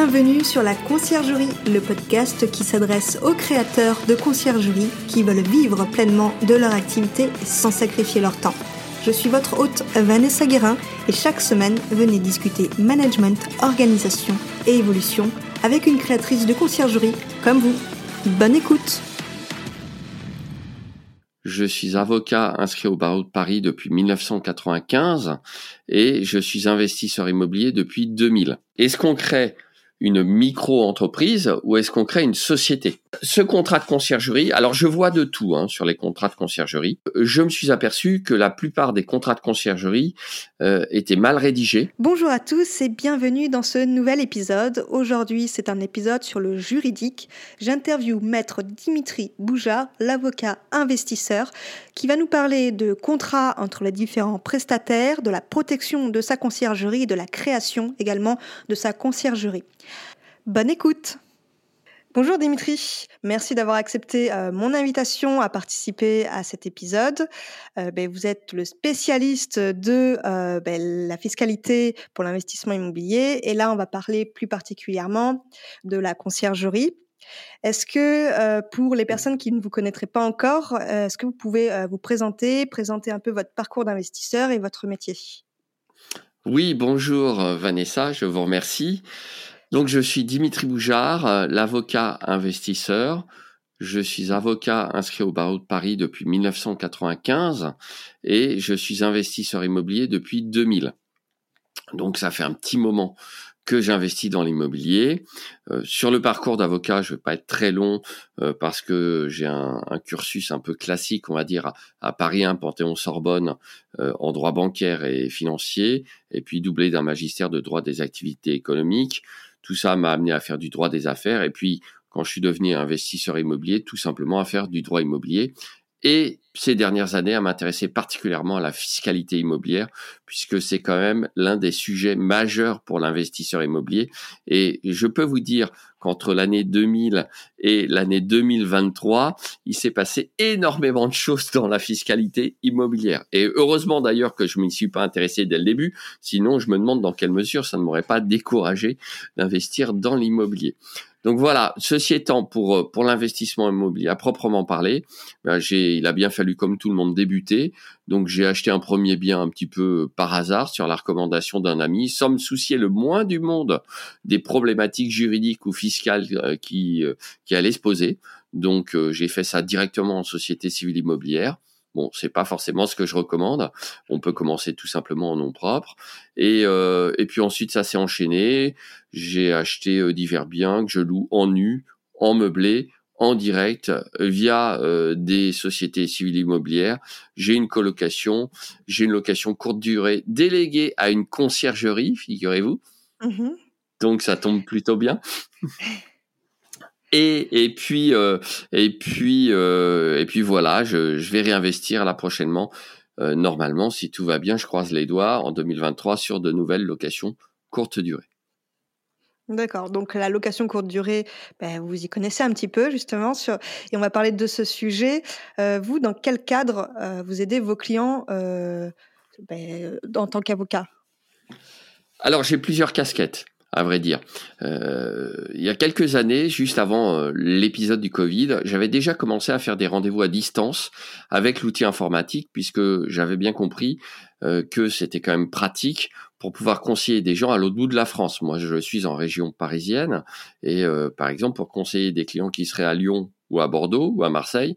Bienvenue sur la Conciergerie, le podcast qui s'adresse aux créateurs de conciergerie qui veulent vivre pleinement de leur activité sans sacrifier leur temps. Je suis votre hôte Vanessa Guérin et chaque semaine, venez discuter management, organisation et évolution avec une créatrice de conciergerie comme vous. Bonne écoute je suis avocat inscrit au barreau de Paris depuis 1995 et je suis investisseur immobilier depuis 2000. Est-ce qu'on crée une micro-entreprise ou est-ce qu'on crée une société? Ce contrat de conciergerie, alors je vois de tout hein, sur les contrats de conciergerie. Je me suis aperçu que la plupart des contrats de conciergerie euh, étaient mal rédigés. Bonjour à tous et bienvenue dans ce nouvel épisode. Aujourd'hui, c'est un épisode sur le juridique. J'interviewe maître Dimitri Bouja, l'avocat investisseur, qui va nous parler de contrats entre les différents prestataires, de la protection de sa conciergerie et de la création également de sa conciergerie. Bonne écoute Bonjour Dimitri, merci d'avoir accepté euh, mon invitation à participer à cet épisode. Euh, ben, vous êtes le spécialiste de euh, ben, la fiscalité pour l'investissement immobilier et là on va parler plus particulièrement de la conciergerie. Est-ce que pour les personnes qui ne vous connaîtraient pas encore, est-ce que vous pouvez vous présenter, présenter un peu votre parcours d'investisseur et votre métier? Oui, bonjour Vanessa, je vous remercie. Donc, je suis Dimitri Boujard, euh, l'avocat investisseur. Je suis avocat inscrit au barreau de Paris depuis 1995 et je suis investisseur immobilier depuis 2000. Donc, ça fait un petit moment que j'investis dans l'immobilier. Euh, sur le parcours d'avocat, je ne vais pas être très long euh, parce que j'ai un, cursus un peu classique, on va dire, à, Paris 1, Panthéon-Sorbonne, en droit bancaire et financier, et puis doublé d'un magistère de droit des activités économiques. Tout ça m'a amené à faire du droit des affaires et puis quand je suis devenu investisseur immobilier, tout simplement à faire du droit immobilier. Et ces dernières années à m'intéresser particulièrement à la fiscalité immobilière, puisque c'est quand même l'un des sujets majeurs pour l'investisseur immobilier. Et je peux vous dire qu'entre l'année 2000 et l'année 2023, il s'est passé énormément de choses dans la fiscalité immobilière. Et heureusement d'ailleurs que je ne m'y suis pas intéressé dès le début, sinon je me demande dans quelle mesure ça ne m'aurait pas découragé d'investir dans l'immobilier. Donc voilà, ceci étant, pour, euh, pour l'investissement immobilier à proprement parler, ben j'ai, il a bien fallu, comme tout le monde, débuter. Donc j'ai acheté un premier bien un petit peu par hasard sur la recommandation d'un ami, sans me soucier le moins du monde des problématiques juridiques ou fiscales euh, qui, euh, qui allaient se poser. Donc j'ai fait ça directement en société civile immobilière. Bon, c'est pas forcément ce que je recommande. On peut commencer tout simplement en nom propre. Et, euh, et puis ensuite, ça s'est enchaîné. J'ai acheté euh, divers biens que je loue en nu, en meublé, en direct via euh, des sociétés civiles immobilières. J'ai une colocation, j'ai une location courte durée déléguée à une conciergerie, figurez-vous. Mmh Donc ça tombe plutôt bien. Et, et puis euh, et puis euh, et puis voilà, je, je vais réinvestir là prochainement. Euh, normalement, si tout va bien, je croise les doigts en 2023 sur de nouvelles locations courte durée. D'accord. Donc la location courte durée, ben, vous y connaissez un petit peu justement sur, et on va parler de ce sujet. vous, dans quel cadre vous aidez vos clients ben, en tant qu'avocat? Alors j'ai plusieurs casquettes à vrai dire. Euh, il y a quelques années, juste avant euh, l'épisode du Covid, j'avais déjà commencé à faire des rendez-vous à distance avec l'outil informatique, puisque j'avais bien compris euh, que c'était quand même pratique pour pouvoir conseiller des gens à l'autre bout de la France. Moi, je suis en région parisienne, et par exemple, pour conseiller des clients qui seraient à Lyon ou à Bordeaux ou à Marseille,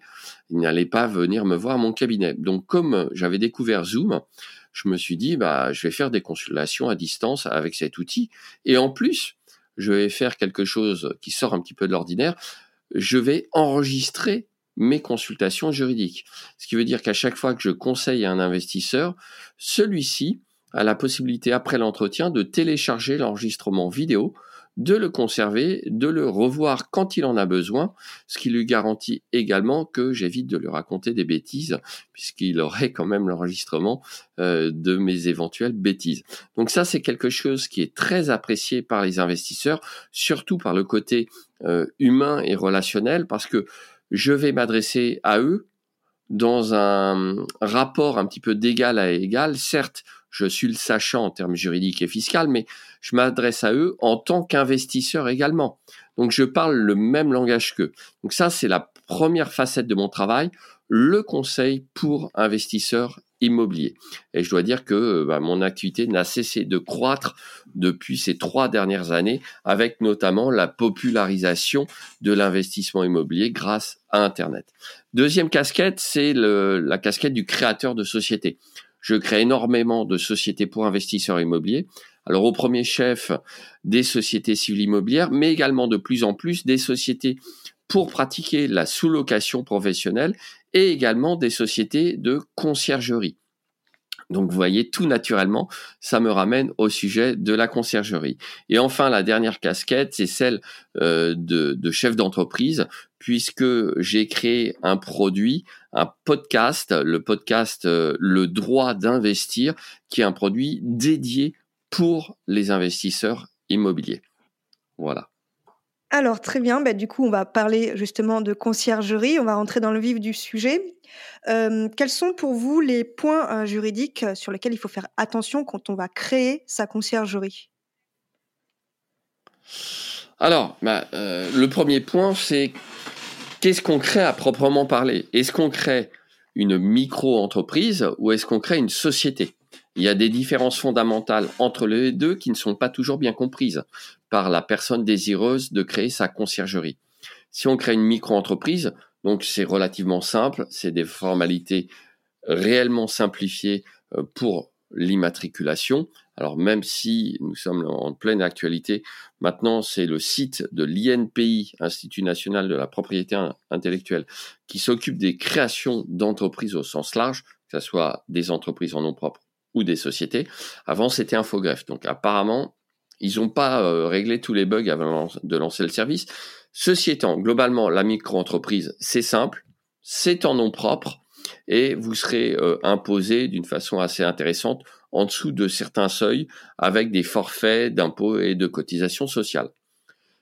ils n'allaient pas venir me voir à mon cabinet. Donc, comme j'avais découvert Zoom, je me suis dit, bah, je vais faire des consultations à distance avec cet outil. Et en plus, je vais faire quelque chose qui sort un petit peu de l'ordinaire. Je vais enregistrer mes consultations juridiques. Ce qui veut dire qu'à chaque fois que je conseille un investisseur, celui-ci a la possibilité, après l'entretien, de télécharger l'enregistrement vidéo de le conserver, de le revoir quand il en a besoin, ce qui lui garantit également que j'évite de lui raconter des bêtises, puisqu'il aurait quand même l'enregistrement euh, de mes éventuelles bêtises. Donc ça, c'est quelque chose qui est très apprécié par les investisseurs, surtout par le côté euh, humain et relationnel, parce que je vais m'adresser à eux dans un rapport un petit peu d'égal à égal. Certes, je suis le sachant en termes juridiques et fiscaux, mais je m'adresse à eux en tant qu'investisseur également. Donc je parle le même langage qu'eux. Donc ça, c'est la première facette de mon travail, le conseil pour investisseurs immobiliers. Et je dois dire que euh, bah, mon activité n'a cessé de croître depuis ces trois dernières années, avec notamment la popularisation de l'investissement immobilier grâce à Internet. Deuxième casquette, c'est la casquette du créateur de société. Je crée énormément de sociétés pour investisseurs immobiliers. Alors au premier chef, des sociétés civiles immobilières, mais également de plus en plus des sociétés pour pratiquer la sous-location professionnelle et également des sociétés de conciergerie. Donc vous voyez, tout naturellement, ça me ramène au sujet de la conciergerie. Et enfin, la dernière casquette, c'est celle euh, de, de, chef d'entreprise, puisque j'ai créé un produit, un podcast, le podcast euh, Le droit d'investir, qui est un produit dédié pour les investisseurs immobiliers. Voilà. Alors très bien, bah, du coup on va parler justement de conciergerie, on va rentrer dans le vif du sujet. Euh, quels sont pour vous les points euh, juridiques sur lesquels il faut faire attention quand on va créer sa conciergerie? Alors, bah, euh, le premier point c'est qu'est-ce qu'on crée à proprement parler? Est-ce qu'on crée une micro-entreprise ou est-ce qu'on crée une société? Il y a des différences fondamentales entre les deux qui ne sont pas toujours bien comprises par la personne désireuse de créer sa conciergerie. Si on crée une micro-entreprise, donc c'est relativement simple, c'est des formalités réellement simplifiées euh, pour l'immatriculation. Alors même si nous sommes en pleine actualité, maintenant c'est le site de l'INPI, Institut national de la propriété intellectuelle, qui s'occupe des créations d'entreprises au sens large, que ce soit des entreprises en nom propre ou des sociétés. Avant c'était Infogreffe. Donc apparemment ils n'ont pas euh, réglé tous les bugs avant de lancer le service. Ceci étant, globalement, la micro-entreprise, c'est simple, c'est en nom propre et vous serez euh, imposé d'une façon assez intéressante en dessous de certains seuils avec des forfaits d'impôts et de cotisations sociales.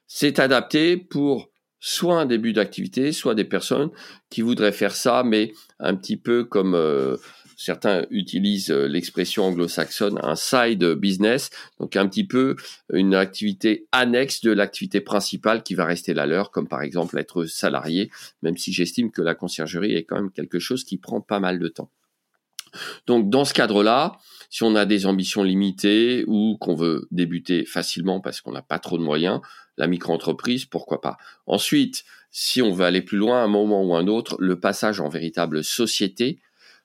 C'est adapté pour soit un début d'activité, soit des personnes qui voudraient faire ça, mais un petit peu comme euh, certains utilisent l'expression anglo-saxonne un side business, donc un petit peu une activité annexe de l'activité principale qui va rester la leur, comme par exemple être salarié, même si j'estime que la conciergerie est quand même quelque chose qui prend pas mal de temps. Donc dans ce cadre-là, si on a des ambitions limitées ou qu'on veut débuter facilement parce qu'on n'a pas trop de moyens, la micro-entreprise, pourquoi pas. Ensuite, si on veut aller plus loin, à un moment ou un autre, le passage en véritable société,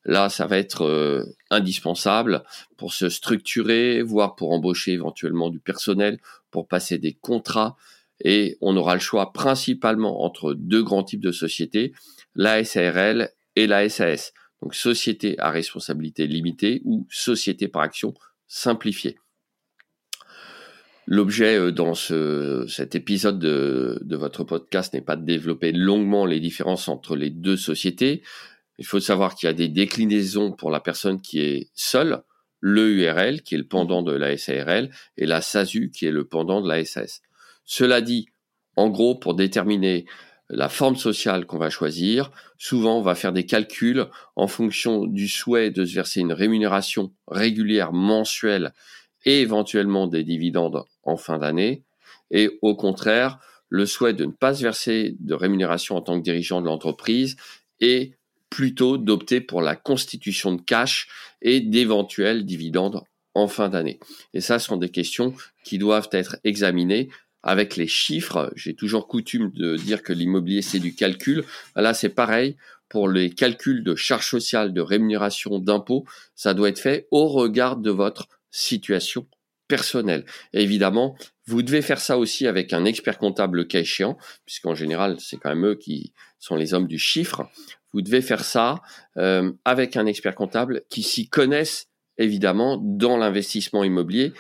Là, ça va être euh, indispensable pour se structurer, voire pour embaucher éventuellement du personnel, pour passer des contrats. Et on aura le choix principalement entre deux grands types de sociétés, la SARL et la SAS. Donc société à responsabilité limitée ou société par action simplifiée. L'objet euh, dans ce, cet épisode de, de votre podcast n'est pas de développer longuement les différences entre les deux sociétés, il faut savoir qu'il y a des déclinaisons pour la personne qui est seule, le URL qui est le pendant de la SARL et la SASU qui est le pendant de la SAS. Cela dit, en gros, pour déterminer la forme sociale qu'on va choisir, souvent on va faire des calculs en fonction du souhait de se verser une rémunération régulière mensuelle et éventuellement des dividendes en fin d'année, et au contraire, le souhait de ne pas se verser de rémunération en tant que dirigeant de l'entreprise et plutôt d'opter pour la constitution de cash et d'éventuels dividendes en fin d'année. Et ça ce sont des questions qui doivent être examinées avec les chiffres. J'ai toujours coutume de dire que l'immobilier c'est du calcul. Là c'est pareil pour les calculs de charges sociales, de rémunération, d'impôts. Ça doit être fait au regard de votre situation personnelle. évidemment, vous devez faire ça aussi avec un expert comptable le cas échéant, puisqu'en général, c'est quand même eux qui sont les hommes du chiffre vous devez faire ça euh, avec un expert comptable qui s'y connaisse évidemment dans l'investissement immobilier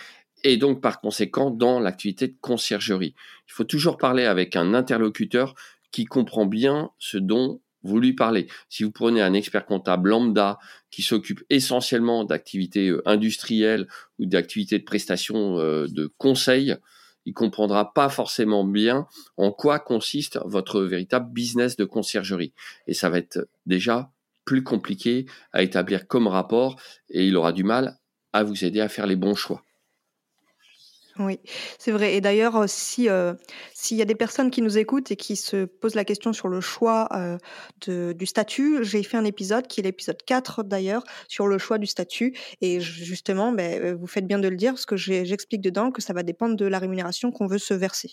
et donc par conséquent dans l'activité de conciergerie. Il faut toujours parler avec un interlocuteur qui comprend bien ce dont vous lui parlez. Si vous prenez un expert comptable lambda qui s'occupe essentiellement d'activités euh, industrielles ou d'activités de prestation euh, de conseil, il comprendra pas forcément bien en quoi consiste votre véritable business de conciergerie. Et ça va être déjà plus compliqué à établir comme rapport et il aura du mal à vous aider à faire les bons choix. Oui, c'est vrai. Et d'ailleurs, euh, euh, s'il y a des personnes qui nous écoutent et qui se posent la question sur le choix euh, du statut, j'ai fait un épisode qui est l'épisode 4 d'ailleurs sur le choix du statut. Et justement, ben, vous faites bien de le dire parce que j'explique dedans que ça va dépendre de la rémunération qu'on veut se verser.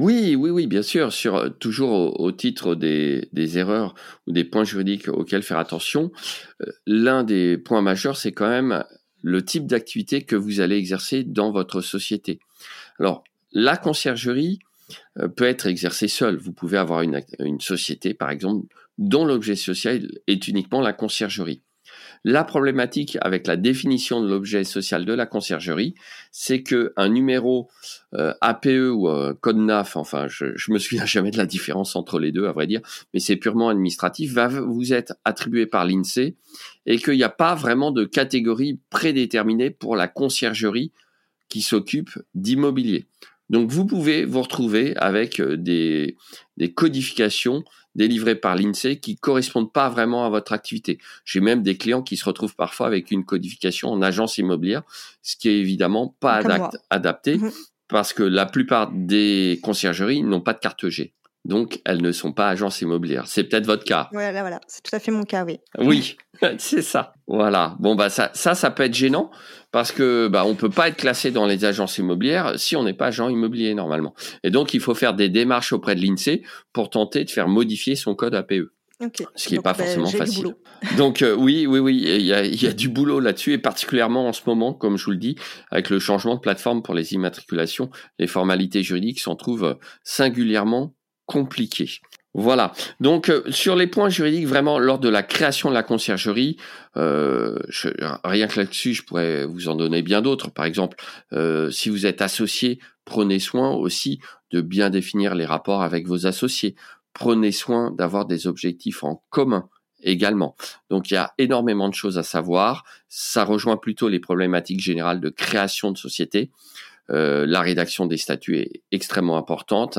Oui, oui, oui, bien sûr. Sur toujours au, titre des, erreurs ou des points juridiques auxquels faire attention, l'un des points majeurs, c'est quand même le type d'activité que vous allez exercer dans votre société. Alors, la conciergerie euh, peut être exercée seule. Vous pouvez avoir une, une société, par exemple, dont l'objet social est uniquement la conciergerie. La problématique avec la définition de l'objet social de la conciergerie, c'est que un numéro euh, APE ou code NAF, enfin, je, je me souviens jamais de la différence entre les deux, à vrai dire, mais c'est purement administratif, va vous être attribué par l'INSEE et qu'il n'y a pas vraiment de catégorie prédéterminée pour la conciergerie qui s'occupe d'immobilier. Donc vous pouvez vous retrouver avec euh, des codifications délivrés par l'INSEE qui correspondent pas vraiment à votre activité. J'ai même des clients qui se retrouvent parfois avec une codification en agence immobilière, ce qui est évidemment pas adapté mhm. parce que la plupart des conciergeries n'ont pas de carte G. Donc, elles ne sont pas agences immobilières. C'est peut-être votre cas. Voilà, voilà. C'est tout à fait mon cas, oui. Oui, c'est ça. Voilà. Bon, bah, ça, ça, ça peut être gênant parce que, bah, on peut pas être classé dans les agences immobilières si on n'est pas agent immobilier normalement. Et donc, il faut faire des démarches auprès de l'INSEE pour tenter de faire modifier son code APE. Ce qui n'est pas bah, forcément facile. Donc euh, oui, oui, oui, il y a, y a, du boulot là-dessus et particulièrement en ce moment, comme je vous le dis, avec le changement de plateforme pour les immatriculations, les formalités juridiques s'en trouvent singulièrement compliqué. Voilà. Donc euh, sur les points juridiques, vraiment lors de la création de la conciergerie, euh, rien que là-dessus, je pourrais vous en donner bien d'autres. Par exemple, euh, si vous êtes associé, prenez soin aussi de bien définir les rapports avec vos associés. Prenez soin d'avoir des objectifs en commun également. Donc il y a énormément de choses à savoir. Ça rejoint plutôt les problématiques générales de création de société. la rédaction des statuts est extrêmement importante.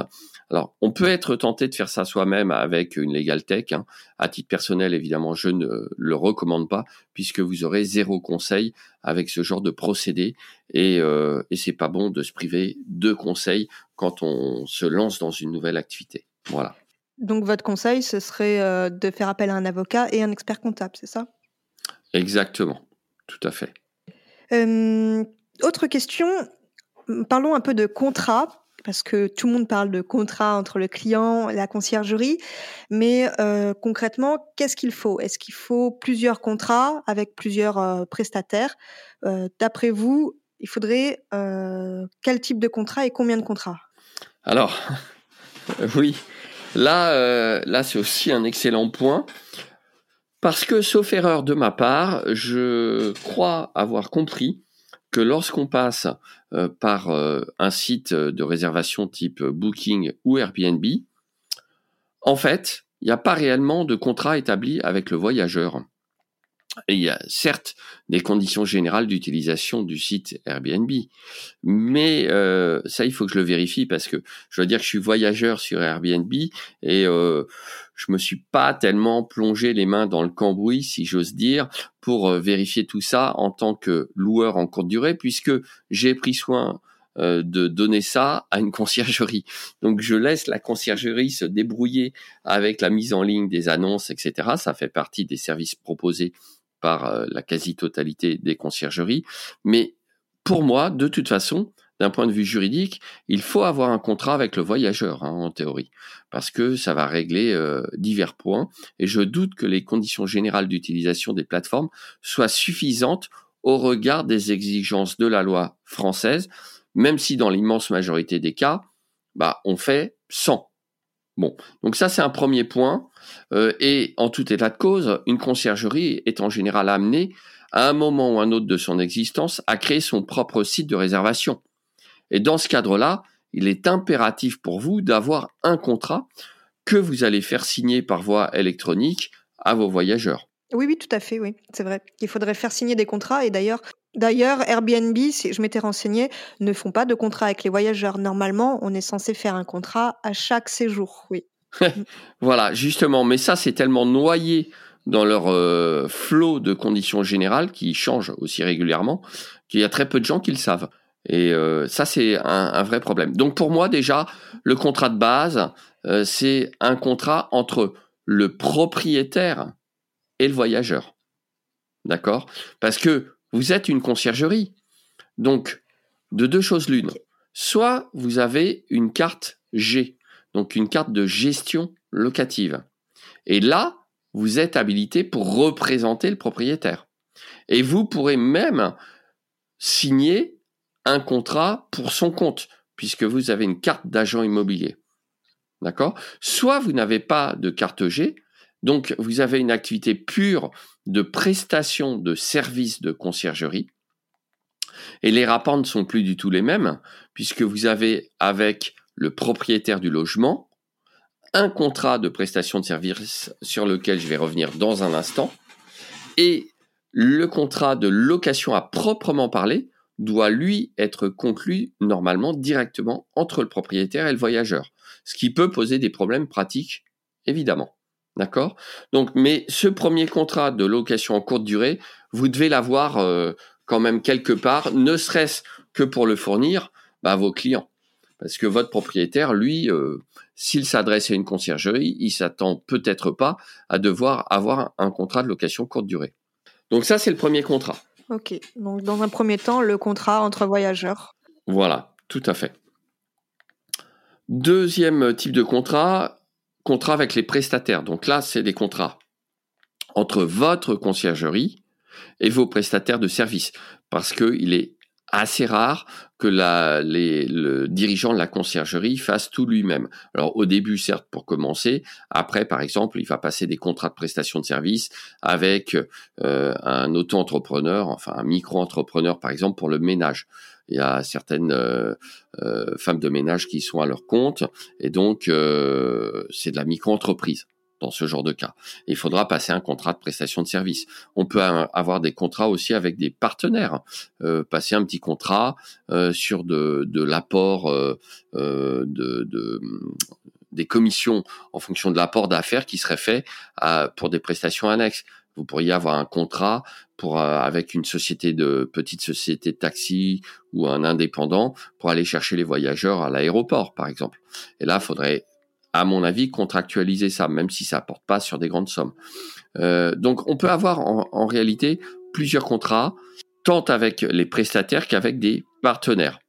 Alors, on peut être tenté de faire ça soi-même avec une Legal Tech. Hein. À titre personnel, évidemment, je ne le recommande pas puisque vous aurez zéro conseil avec ce genre de procédé et, euh, et c'est pas bon de se priver de conseils quand on se lance dans une nouvelle activité. Voilà. Donc, votre conseil, ce serait euh, de faire appel à un avocat et un expert comptable, c'est ça? Exactement, tout à fait. autre question, parlons un peu de contrat parce que tout le monde parle de contrat entre le client et la conciergerie, mais euh, concrètement, qu'est-ce qu'il faut? Est-ce qu'il faut plusieurs contrats avec plusieurs euh, prestataires? Euh, D'après vous, il faudrait quel type de contrat et combien de contrats? Alors, oui, là, là c'est aussi un excellent point. Parce que, sauf erreur de ma part, je crois avoir compris que lorsqu'on passe euh, par euh, un site de réservation type Booking ou Airbnb, en fait, il n'y a pas réellement de contrat établi avec le voyageur. Il y a certes des conditions générales d'utilisation du site Airbnb, mais euh, ça il faut que je le vérifie parce que je dois dire que je suis voyageur sur Airbnb et euh, je me suis pas tellement plongé les mains dans le cambouis, si j'ose dire, pour euh, vérifier tout ça en tant que loueur en courte durée, puisque j'ai pris soin euh, de donner ça à une conciergerie. Donc je laisse la conciergerie se débrouiller avec la mise en ligne des annonces, etc. Ça fait partie des services proposés par euh, la quasi-totalité des conciergeries. Mais pour moi, de toute façon, d'un point de vue juridique, il faut avoir un contrat avec le voyageur, hein, en théorie, parce que ça va régler euh, divers points. Et je doute que les conditions générales d'utilisation des plateformes soient suffisantes au regard des exigences de la loi française même si dans l'immense majorité des cas, bah, on fait 100. Bon, donc ça c'est un premier point. Euh, et en tout état de cause, une conciergerie est en général amenée, à un moment ou un autre de son existence, à créer son propre site de réservation. Et dans ce cadre-là, il est impératif pour vous d'avoir un contrat que vous allez faire signer par voie électronique à vos voyageurs. Oui, oui, tout à fait, oui, c'est vrai. Il faudrait faire signer des contrats et d'ailleurs, D'ailleurs, Airbnb, si je m'étais renseigné, ne font pas de contrat avec les voyageurs. Normalement, on est censé faire un contrat à chaque séjour, oui. voilà, justement, mais ça, c'est tellement noyé dans leur euh, flot de conditions générales qui changent aussi régulièrement, qu'il y a très peu de gens qui le savent. Et euh, ça, c'est un, vrai problème. Donc pour moi, déjà, le contrat de base, euh, c'est un contrat entre le propriétaire et le voyageur. D'accord? Parce que vous êtes une conciergerie. Donc, de deux choses l'une. Soit vous avez une carte G, donc une carte de gestion locative. Et là, vous êtes habilité pour représenter le propriétaire. Et vous pourrez même signer un contrat pour son compte, puisque vous avez une carte d'agent immobilier. D'accord? Soit vous n'avez pas de carte G, donc vous avez une activité pure de prestation de services de conciergerie. Et les rapports ne sont plus du tout les mêmes, puisque vous avez avec le propriétaire du logement un contrat de prestation de services sur lequel je vais revenir dans un instant, et le contrat de location à proprement parler doit lui être conclu normalement directement entre le propriétaire et le voyageur, ce qui peut poser des problèmes pratiques, évidemment. D'accord? Donc, mais ce premier contrat de location en courte durée, vous devez l'avoir euh, quand même quelque part, ne serait-ce que pour le fournir bah, à vos clients. Parce que votre propriétaire, lui, euh, s'il s'adresse à une conciergerie, il s'attend peut-être pas à devoir avoir un contrat de location courte durée. Donc ça, c'est le premier contrat. Ok. Donc dans un premier temps, le contrat entre voyageurs. Voilà, tout à fait. Deuxième type de contrat, contrat avec les prestataires. Donc là, c'est des contrats entre votre conciergerie et vos prestataires de services. Parce qu'il est assez rare que les, le dirigeant de la conciergerie fasse tout lui-même. Alors au début, certes, pour commencer. Après, par exemple, il va passer des contrats de prestation de services avec euh, un auto-entrepreneur, enfin un micro-entrepreneur, par exemple, pour le ménage. Il y a certaines euh, euh, femmes de ménage qui sont à leur compte et donc c'est de la micro-entreprise dans ce genre de cas. il faudra passer un contrat de prestation de service. On peut avoir des contrats aussi avec des partenaires, euh, passer un petit contrat euh, sur de, l'apport euh, euh de, des commissions en fonction de l'apport d'affaires qui serait fait pour des prestations annexes. Vous pourriez avoir un contrat pour avec une société de petite société de taxi ou un indépendant pour aller chercher les voyageurs à l'aéroport, par exemple. Et là, il faudrait à mon avis, contractualiser ça, même si ça apporte pas sur des grandes sommes. Euh, donc, on peut avoir en, réalité plusieurs contrats, tant avec les prestataires qu'avec des partenaires.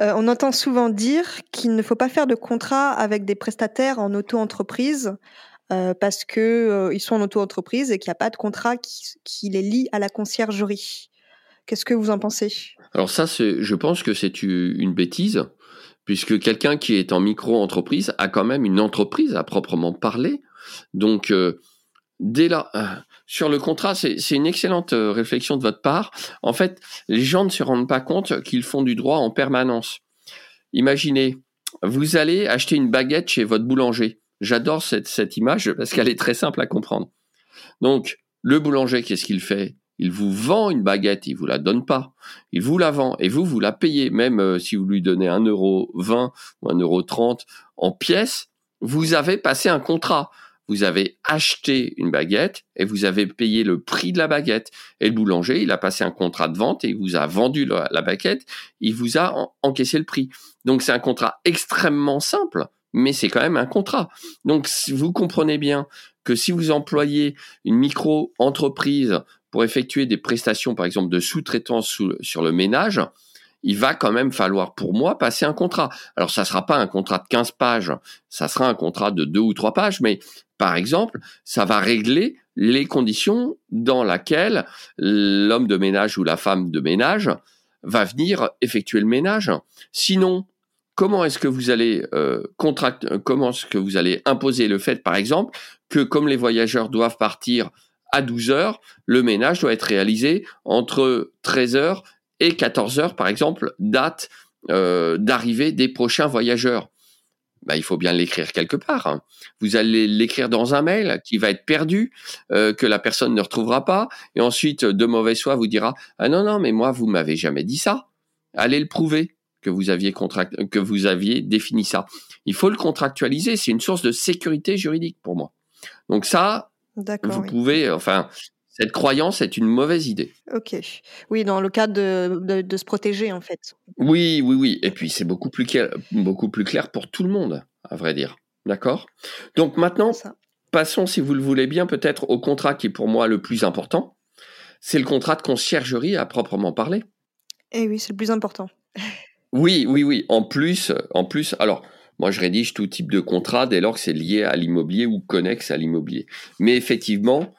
Euh, on entend souvent dire qu'il ne faut pas faire de contrat avec des prestataires en auto-entreprise euh, parce qu'ils sont en auto-entreprise et qu'il n'y a pas de contrat qui, les lie à la conciergerie. Qu'est-ce que vous en pensez? Alors ça, je pense que c'est une bêtise puisque quelqu'un qui est en micro-entreprise a quand même une entreprise à proprement parler. Donc, euh, dès là, euh, sur le contrat, c'est une excellente euh, réflexion de votre part. En fait, les gens ne se rendent pas compte qu'ils font du droit en permanence. Imaginez, vous allez acheter une baguette chez votre boulanger. J'adore cette, image parce qu'elle est très simple à comprendre. Donc, le boulanger, qu'est-ce qu'il fait? Il vous vend une baguette, il vous la donne pas. Il vous la vend et vous, vous la payez. Même euh, si vous lui donnez un euro 20 ou un euro 30 en pièces, vous avez passé un contrat. Vous avez acheté une baguette et vous avez payé le prix de la baguette. Et le boulanger, il a passé un contrat de vente et il vous a vendu la, baguette. Il vous a encaissé le prix. Donc c'est un contrat extrêmement simple, mais c'est quand même un contrat. Donc vous comprenez bien que si vous employez une micro-entreprise pour effectuer des prestations, par exemple, de sous-traitance sur le ménage, il va quand même falloir pour moi passer un contrat. Alors ça sera pas un contrat de 15 pages, ça sera un contrat de deux ou trois pages, mais par exemple, ça va régler les conditions dans lesquelles l'homme de ménage ou la femme de ménage va venir effectuer le ménage. Sinon, comment est-ce que vous allez euh, comment est-ce que vous allez imposer le fait, par exemple, que comme les voyageurs doivent partir à 12 heures, le ménage doit être réalisé entre 13 heures et 14 heures, par exemple, date euh, d'arrivée des prochains voyageurs. Ben, il faut bien l'écrire quelque part. Hein. Vous allez l'écrire dans un mail qui va être perdu, euh, que la personne ne retrouvera pas, et ensuite, de mauvaise foi, vous dira ah non non, mais moi vous m'avez jamais dit ça. Allez le prouver que vous aviez contract que vous aviez défini ça. Il faut le contractualiser. C'est une source de sécurité juridique pour moi. Donc ça. Vous oui. pouvez, enfin, cette croyance est une mauvaise idée. Ok. Oui, dans le cadre de, de, de se protéger, en fait. Oui, oui, oui. Et puis c'est beaucoup plus clair, beaucoup plus clair pour tout le monde, à vrai dire. D'accord? Donc maintenant, passons, si vous le voulez bien, peut-être au contrat qui est pour moi le plus important. C'est le contrat de conciergerie à proprement parler. Eh oui, c'est le plus important. Oui, oui, oui. En plus, en plus, alors, moi, je rédige tout type de contrat dès lors que c'est lié à l'immobilier ou connexe à l'immobilier. Mais effectivement,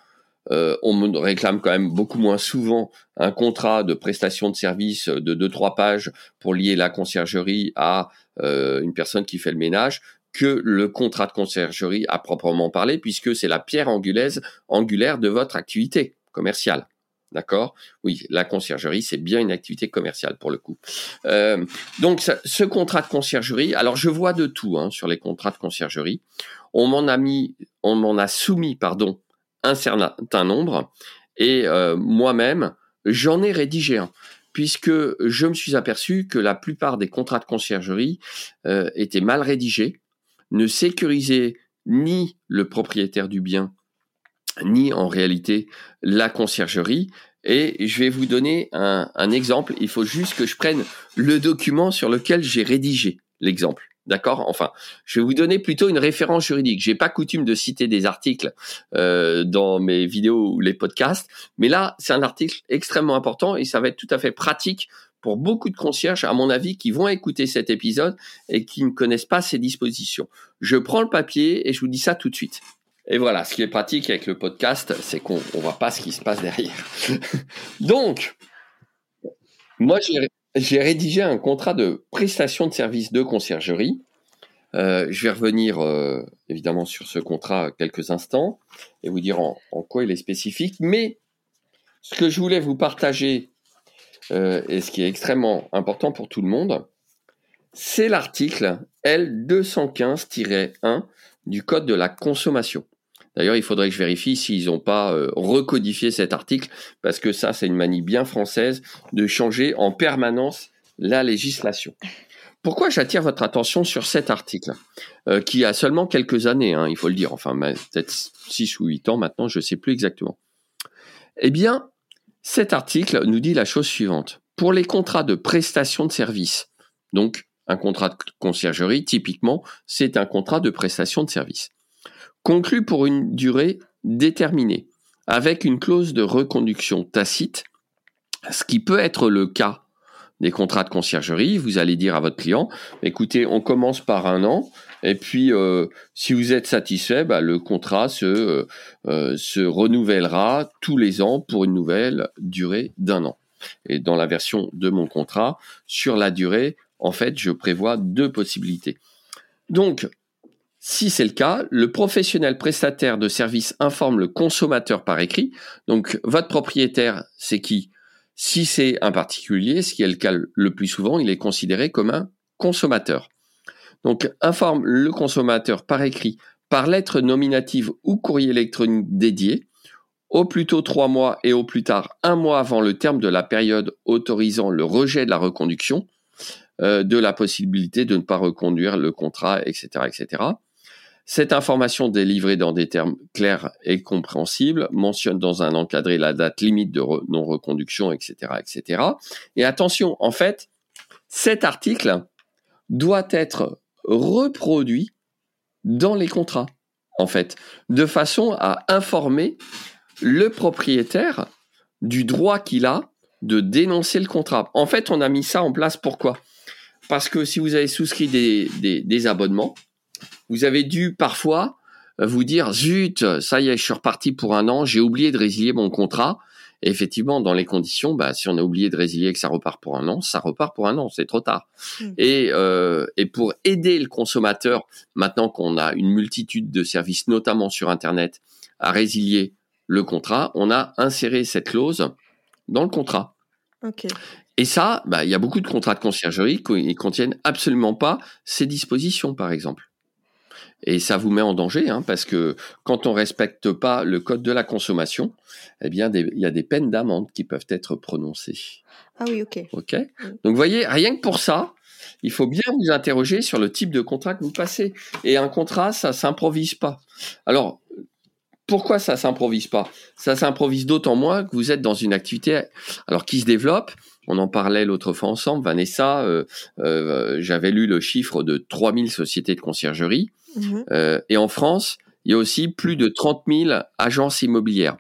euh, on me réclame quand même beaucoup moins souvent un contrat de prestation de service de deux trois pages pour lier la conciergerie à euh, une personne qui fait le ménage que le contrat de conciergerie à proprement parler, puisque c'est la pierre angulaise, angulaire de votre activité commerciale. D'accord? Oui, la conciergerie, c'est bien une activité commerciale pour le coup. Euh, donc, ce contrat de conciergerie, alors je vois de tout hein, sur les contrats de conciergerie. On m'en a mis, on m'en a soumis, pardon, un certain nombre, et euh, moi-même, j'en ai rédigé un, puisque je me suis aperçu que la plupart des contrats de conciergerie euh, étaient mal rédigés, ne sécurisaient ni le propriétaire du bien, ni en réalité la conciergerie. Et je vais vous donner un, exemple. Il faut juste que je prenne le document sur lequel j'ai rédigé l'exemple. D'accord? Enfin, je vais vous donner plutôt une référence juridique. J'ai pas coutume de citer des articles euh, dans mes vidéos ou les podcasts, mais là, c'est un article extrêmement important et ça va être tout à fait pratique pour beaucoup de concierges, à mon avis, qui vont écouter cet épisode et qui ne connaissent pas ces dispositions. Je prends le papier et je vous dis ça tout de suite. Et voilà, ce qui est pratique avec le podcast, c'est qu'on ne voit pas ce qui se passe derrière. Donc, moi, j'ai rédigé un contrat de prestation de service de conciergerie. Euh, je vais revenir euh, évidemment sur ce contrat quelques instants et vous dire en, en, quoi il est spécifique. Mais ce que je voulais vous partager euh, et ce qui est extrêmement important pour tout le monde, c'est l'article L215-1 du Code de la consommation. D'ailleurs, il faudrait que je vérifie s'ils n'ont pas euh, recodifié cet article, parce que ça, c'est une manie bien française de changer en permanence la législation. Pourquoi j'attire votre attention sur cet article, euh, qui a seulement quelques années, hein, il faut le dire, enfin peut-être 6 ou 8 ans maintenant, je ne sais plus exactement. Eh bien, cet article nous dit la chose suivante. Pour les contrats de prestation de service, donc un contrat de conciergerie, typiquement, c'est un contrat de prestation de service conclu pour une durée déterminée, avec une clause de reconduction tacite, ce qui peut être le cas des contrats de conciergerie. Vous allez dire à votre client, écoutez, on commence par un an, et puis euh, si vous êtes satisfait, bah, le contrat se, euh, se renouvellera tous les ans pour une nouvelle durée d'un an. Et dans la version de mon contrat, sur la durée, en fait, je prévois deux possibilités. Donc, si c'est le cas, le professionnel prestataire de service informe le consommateur par écrit. Donc, votre propriétaire, c'est qui? Si c'est un particulier, ce qui est le cas le plus souvent, il est considéré comme un consommateur. Donc, informe le consommateur par écrit, par lettre nominative ou courrier électronique dédié, au plus tôt trois mois et au plus tard un mois avant le terme de la période autorisant le rejet de la reconduction, euh, de la possibilité de ne pas reconduire le contrat, etc., etc. Cette information délivrée dans des termes clairs et compréhensibles mentionne dans un encadré la date limite de re non-reconduction, etc., etc. Et attention, en fait, cet article doit être reproduit dans les contrats, en fait, de façon à informer le propriétaire du droit qu'il a de dénoncer le contrat. En fait, on a mis ça en place pourquoi? Parce que si vous avez souscrit des abonnements, vous avez dû parfois vous dire zut, ça y est, je suis reparti pour un an, j'ai oublié de résilier mon contrat. Et effectivement, dans les conditions, bah, si on a oublié de résilier et que ça repart pour un an, ça repart pour un an, c'est trop tard. Mmh. Et, euh, et pour aider le consommateur, maintenant qu'on a une multitude de services, notamment sur Internet, à résilier le contrat, on a inséré cette clause dans le contrat. Okay. Et ça, bah, il y a beaucoup de contrats de conciergerie qui ne contiennent absolument pas ces dispositions, par exemple. Et ça vous met en danger, hein, parce que quand on respecte pas le code de la consommation, eh bien, il y a des peines d'amende qui peuvent être prononcées. Ah oui, ok. Ok? Donc, vous voyez, rien que pour ça, il faut bien vous interroger sur le type de contrat que vous passez. Et un contrat, ça s'improvise pas. Alors, pourquoi ça s'improvise pas? Ça s'improvise d'autant moins que vous êtes dans une activité alors qui se développe. On en parlait l'autre fois ensemble, Vanessa. Euh, euh, J'avais lu le chiffre de 3000 sociétés de conciergerie. Mhm. Euh, et en France, il y a aussi plus de 30 000 agences immobilières.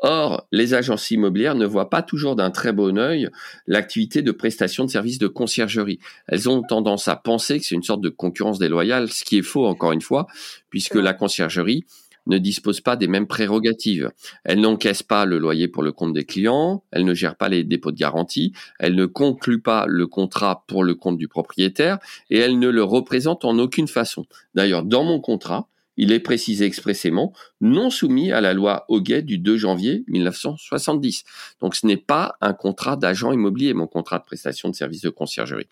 Or, les agences immobilières ne voient pas toujours d'un très bon œil l'activité de prestation de services de conciergerie. Elles ont tendance à penser que c'est une sorte de concurrence déloyale, ce qui est faux encore une fois, puisque la conciergerie ne dispose pas des mêmes prérogatives. Elle n'encaisse pas le loyer pour le compte des clients, elle ne gère pas les dépôts de garantie, elle ne conclut pas le contrat pour le compte du propriétaire et elle ne le représente en aucune façon. D'ailleurs, dans mon contrat, il est précisé expressément non soumis à la loi Hoguet du 2 janvier 1970. Donc ce n'est pas un contrat d'agent immobilier, mon contrat de prestation de services de conciergerie.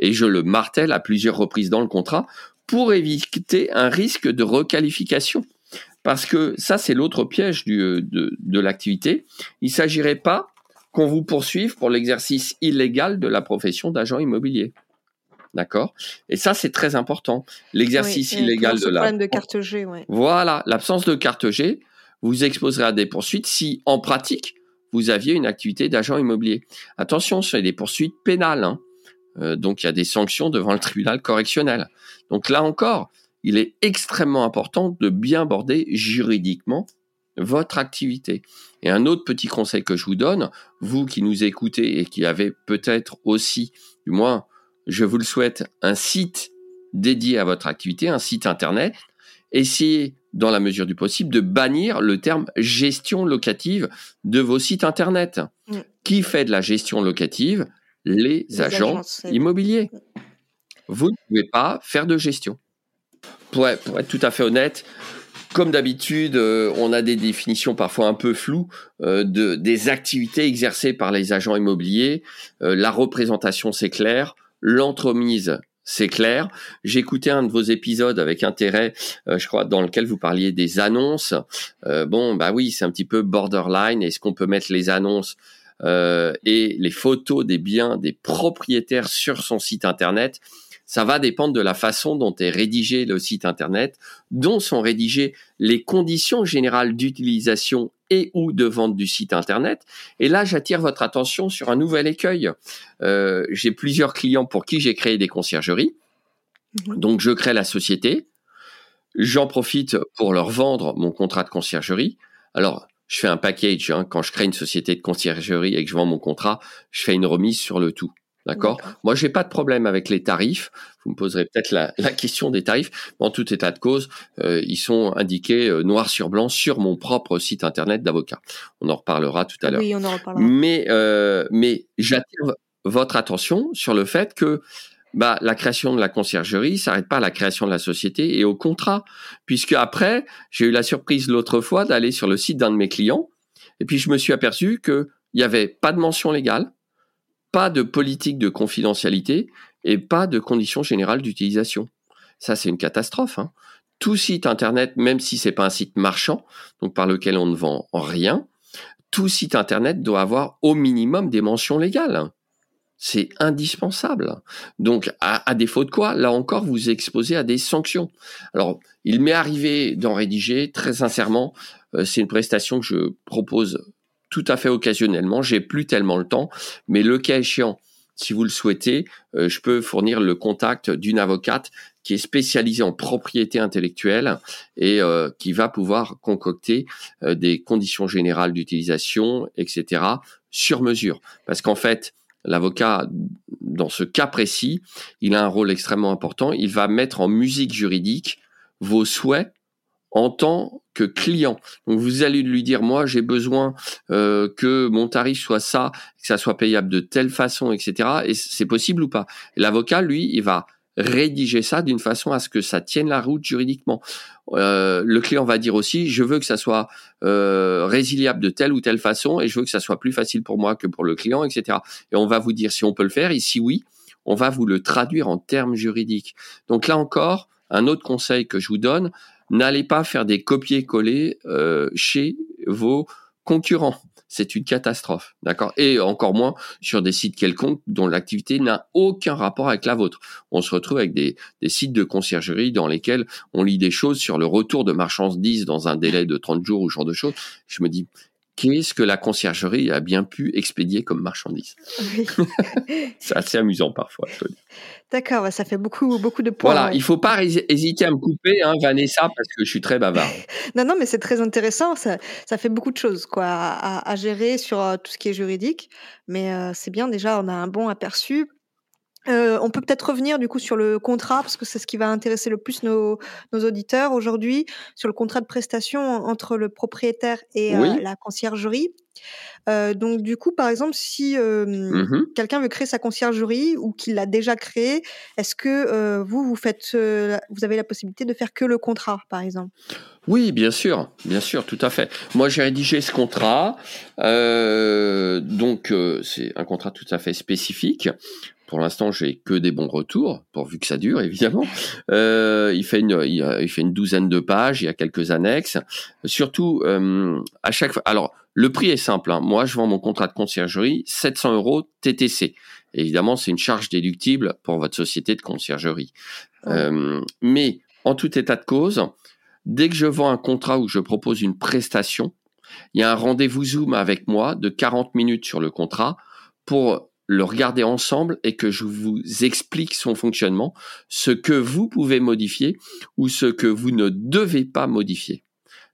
Et je le martèle à plusieurs reprises dans le contrat pour éviter un risque de requalification. Parce que ça, c'est l'autre piège de, de l'activité. Il ne s'agirait pas qu'on vous poursuive pour l'exercice illégal de la profession d'agent immobilier. D'accord? Et ça, c'est très important. L'exercice illégal de la. problème de carte G, Voilà, l'absence de carte G vous exposerait à des poursuites si, en pratique, vous aviez une activité d'agent immobilier. Attention, c'est des poursuites pénales. Hein. Euh, donc, il y a des sanctions devant le tribunal correctionnel. Donc là encore, il est extrêmement important de bien border juridiquement votre activité. Et un autre petit conseil que je vous donne, vous qui nous écoutez et qui avez peut-être aussi, du moins je vous le souhaite, un site dédié à votre activité, un site internet. Essayez, dans la mesure du possible, de bannir le terme gestion locative de vos sites internet. Mm. Qui fait de la gestion locative? Les, agents immobiliers. Vous ne pouvez pas faire de gestion. Pour être, tout à fait honnête, comme d'habitude, euh, on a des définitions parfois un peu floues euh, de, des activités exercées par les agents immobiliers. Euh, la représentation, c'est clair l'entremise c'est clair. J'ai écouté un de vos épisodes avec intérêt, je crois, dans lequel vous parliez des annonces. Bon, bah oui, c'est un petit peu borderline. Est-ce qu'on peut mettre les annonces et les photos des biens des propriétaires sur son site internet? Ça va dépendre de la façon dont est rédigé le site internet, dont sont rédigées les conditions générales d'utilisation et ou de vente du site internet. Et là, j'attire votre attention sur un nouvel écueil. Euh, j'ai plusieurs clients pour qui j'ai créé des conciergeries. Mhm. Donc, je crée la société. J'en profite pour leur vendre mon contrat de conciergerie. Alors, je fais un package. Hein. Quand je crée une société de conciergerie et que je vends mon contrat, je fais une remise sur le tout. D'accord Moi, j'ai pas de problème avec les tarifs. Vous me poserez peut-être la, question des tarifs. en tout état de cause, euh, ils sont indiqués euh, noir sur blanc sur mon propre site internet d'avocat. On en reparlera tout à l'heure. Oui, on en reparlera. Mais, euh, mais j'attire votre attention sur le fait que bah, la création de la conciergerie s'arrête pas à la création de la société et au contrat, puisque après, j'ai eu la surprise l'autre fois d'aller sur le site d'un de mes clients et puis je me suis aperçu que il y avait pas de mention légale, pas de politique de confidentialité et pas de conditions générales d'utilisation. Ça, c'est une catastrophe. Hein. Tout site internet, même si c'est pas un site marchand, donc par lequel on ne vend rien, tout site internet doit avoir au minimum des mentions légales. C'est indispensable. Donc, à, défaut de quoi, là encore, vous exposez à des sanctions. Alors, il m'est arrivé d'en rédiger, très sincèrement, euh, c'est une prestation que je propose tout à fait occasionnellement. J'ai plus tellement le temps, mais le cas échéant, si vous le souhaitez, euh, je peux fournir le contact d'une avocate qui est spécialisée en propriété intellectuelle et euh, qui va pouvoir concocter euh, des conditions générales d'utilisation, etc., sur mesure. Parce qu'en fait, l'avocat, dans ce cas précis, il a un rôle extrêmement important. Il va mettre en musique juridique vos souhaits en tant client. Donc vous allez lui dire moi j'ai besoin euh, que mon tarif soit ça, que ça soit payable de telle façon, etc. Et c'est possible ou pas? L'avocat lui il va rédiger ça d'une façon à ce que ça tienne la route juridiquement. Euh, le client va dire aussi je veux que ça soit euh, résiliable de telle ou telle façon et je veux que ça soit plus facile pour moi que pour le client, etc. Et on va vous dire si on peut le faire et si oui, on va vous le traduire en termes juridiques. Donc là encore, un autre conseil que je vous donne, n'allez pas faire des copier-coller euh, chez vos concurrents. C'est une catastrophe, d'accord? Et encore moins sur des sites quelconques dont l'activité n'a aucun rapport avec la vôtre. On se retrouve avec des, des sites de conciergerie dans lesquels on lit des choses sur le retour de marchandises dans un délai de 30 jours ou genre de choses. Je me dis, qu'est-ce que la conciergerie a bien pu expédier comme marchandise. c'est assez amusant parfois. D'accord, ça fait beaucoup, beaucoup de points. Voilà, il ne faut pas hésiter à me couper, hein, Vanessa, parce que je suis très bavard. non, non, mais c'est très intéressant. Ça, ça, fait beaucoup de choses quoi, à, gérer sur euh, tout ce qui est juridique. Mais euh, c'est bien, déjà, on a un bon aperçu euh, on peut peut-être revenir du coup sur le contrat parce que c'est ce qui va intéresser le plus nos, auditeurs aujourd'hui sur le contrat de prestation entre le propriétaire et euh, la conciergerie. Euh, donc du coup, par exemple, si mmh quelqu'un veut créer sa conciergerie ou qu'il l'a déjà créé, est-ce que vous vous faites, vous avez la possibilité de faire que le contrat, par exemple? Oui, bien sûr, bien sûr, tout à fait. Moi, j'ai rédigé ce contrat, donc c'est un contrat tout à fait spécifique pour l'instant, j'ai que des bons retours, pourvu que ça dure, évidemment. Euh, il fait une, il, fait une douzaine de pages. Il y a quelques annexes. Surtout, euh, à chaque fois. Alors, le prix est simple. Hein. Moi, je vends mon contrat de conciergerie 700 euros TTC. Évidemment, c'est une charge déductible pour votre société de conciergerie. Euh, mais en tout état de cause, dès que je vends un contrat où je propose une prestation, il y a un rendez-vous Zoom avec moi de 40 minutes sur le contrat pour le regarder ensemble et que je vous explique son fonctionnement, ce que vous pouvez modifier ou ce que vous ne devez pas modifier.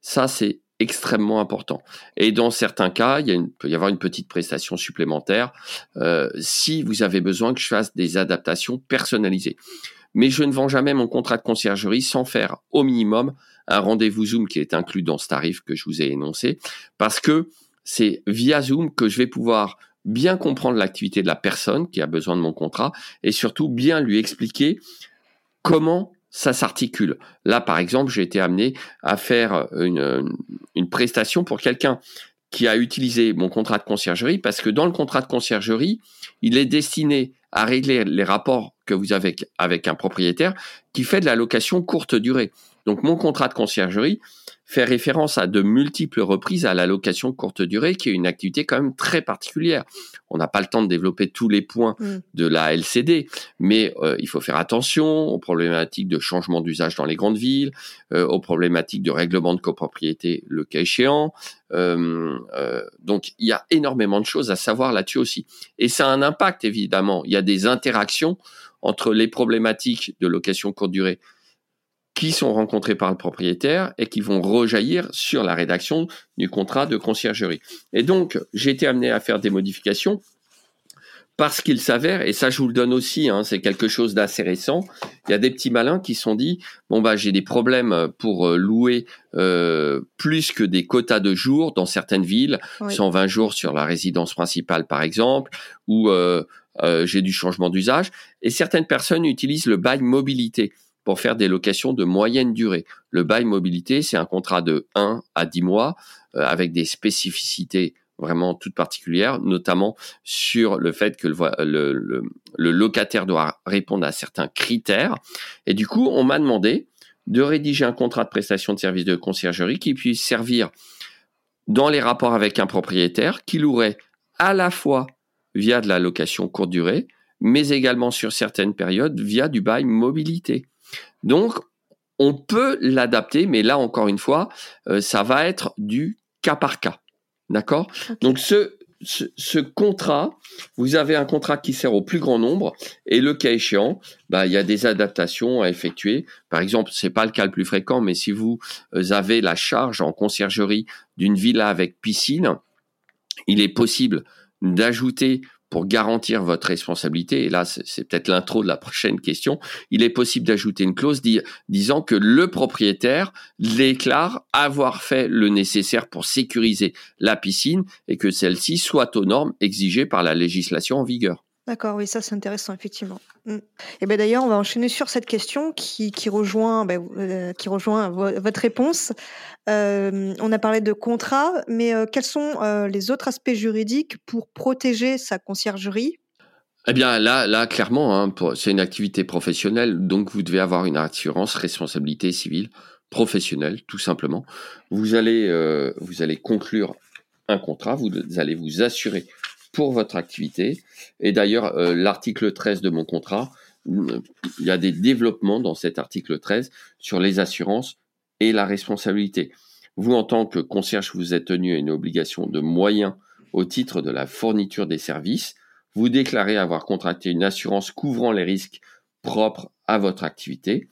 Ça, c'est extrêmement important. Et dans certains cas, il, peut y avoir une petite prestation supplémentaire euh, si vous avez besoin que je fasse des adaptations personnalisées. Mais je ne vends jamais mon contrat de conciergerie sans faire au minimum un rendez-vous Zoom qui est inclus dans ce tarif que je vous ai énoncé, parce que c'est via Zoom que je vais pouvoir bien comprendre l'activité de la personne qui a besoin de mon contrat et surtout bien lui expliquer comment ça s'articule. Là, par exemple, j'ai été amené à faire une, prestation pour quelqu'un qui a utilisé mon contrat de conciergerie parce que dans le contrat de conciergerie, il est destiné à régler les rapports que vous avez avec un propriétaire qui fait de la location courte durée. Donc mon contrat de conciergerie, fait référence à de multiples reprises à la location courte durée, qui est une activité quand même très particulière. On n'a pas le temps de développer tous les points mm. de la LCD, mais euh, il faut faire attention aux problématiques de changement d'usage dans les grandes villes, euh, aux problématiques de règlement de copropriété, le cas échéant. Euh, donc il y a énormément de choses à savoir là-dessus aussi. Et ça a un impact évidemment. Il y a des interactions entre les problématiques de location courte durée qui sont rencontrés par le propriétaire et qui vont rejaillir sur la rédaction du contrat de conciergerie. Et donc, j'ai été amené à faire des modifications parce qu'il s'avère, et ça je vous le donne aussi, hein, c'est quelque chose d'assez récent, il y a des petits malins qui se sont dit, bon bah j'ai des problèmes pour euh, louer euh, plus que des quotas de jours dans certaines villes, 120 jours sur la résidence principale par exemple, ou euh, j'ai du changement d'usage, et certaines personnes utilisent le bail mobilité pour faire des locations de moyenne durée. Le bail mobilité, c'est un contrat de 1 à 10 mois euh, avec des spécificités vraiment toutes particulières, notamment sur le fait que le, le, locataire doit répondre à certains critères. Et du coup, on m'a demandé de rédiger un contrat de prestation de service de conciergerie qui puisse servir dans les rapports avec un propriétaire, qui louerait à la fois via de la location courte durée, mais également sur certaines périodes via du bail mobilité. Donc, on peut l'adapter, mais là, encore une fois, euh, ça va être du cas par cas. D'accord? Donc, ce, ce, contrat, vous avez un contrat qui sert au plus grand nombre, et le cas échéant, bah, il y a des adaptations à effectuer. Par exemple, c'est pas le cas le plus fréquent, mais si vous euh, avez la charge en conciergerie d'une villa avec piscine, il est possible d'ajouter pour garantir votre responsabilité, et là c'est peut-être l'intro de la prochaine question, il est possible d'ajouter une clause disant que le propriétaire déclare avoir fait le nécessaire pour sécuriser la piscine et que celle-ci soit aux normes exigées par la législation en vigueur. D'accord, oui, ça c'est intéressant, effectivement. Mm. Et ben d'ailleurs, on va enchaîner sur cette question qui, qui rejoint, ben, euh, qui rejoint votre réponse. Euh, on a parlé de contrat, mais euh, quels sont les autres aspects juridiques pour protéger sa conciergerie? Eh bien, là, là, clairement, hein, c'est une activité professionnelle, donc vous devez avoir une assurance responsabilité civile professionnelle, tout simplement. Vous allez, vous allez conclure un contrat, vous allez vous assurer pour votre activité. Et d'ailleurs, euh, l'article 13 de mon contrat, il y a des développements dans cet article 13 sur les assurances et la responsabilité. Vous, en tant que concierge, vous êtes tenu à une obligation de moyens au titre de la fourniture des services. Vous déclarez avoir contracté une assurance couvrant les risques propres à votre activité.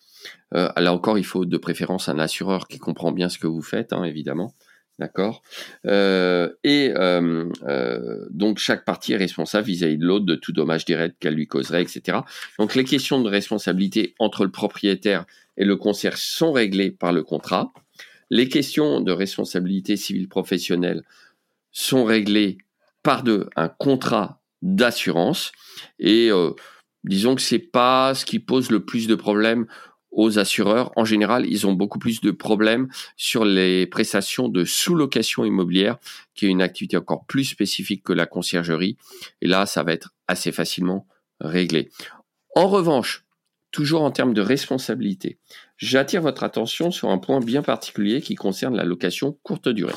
Euh, là encore, il faut de préférence un assureur qui comprend bien ce que vous faites, hein, évidemment. D'accord euh, Et euh, euh, donc, chaque partie est responsable vis-à-vis de l'autre de tout dommage direct qu'elle lui causerait, etc. Donc, les questions de responsabilité entre le propriétaire et le concierge sont réglées par le contrat. Les questions de responsabilité civile professionnelle sont réglées par de, un contrat d'assurance. Et disons que c'est pas ce qui pose le plus de problèmes aux assureurs. En général, ils ont beaucoup plus de problèmes sur les prestations de sous-location immobilière, qui est une activité encore plus spécifique que la conciergerie. Et là, ça va être assez facilement réglé. En revanche, toujours en termes de responsabilité, j'attire votre attention sur un point bien particulier qui concerne la location courte durée.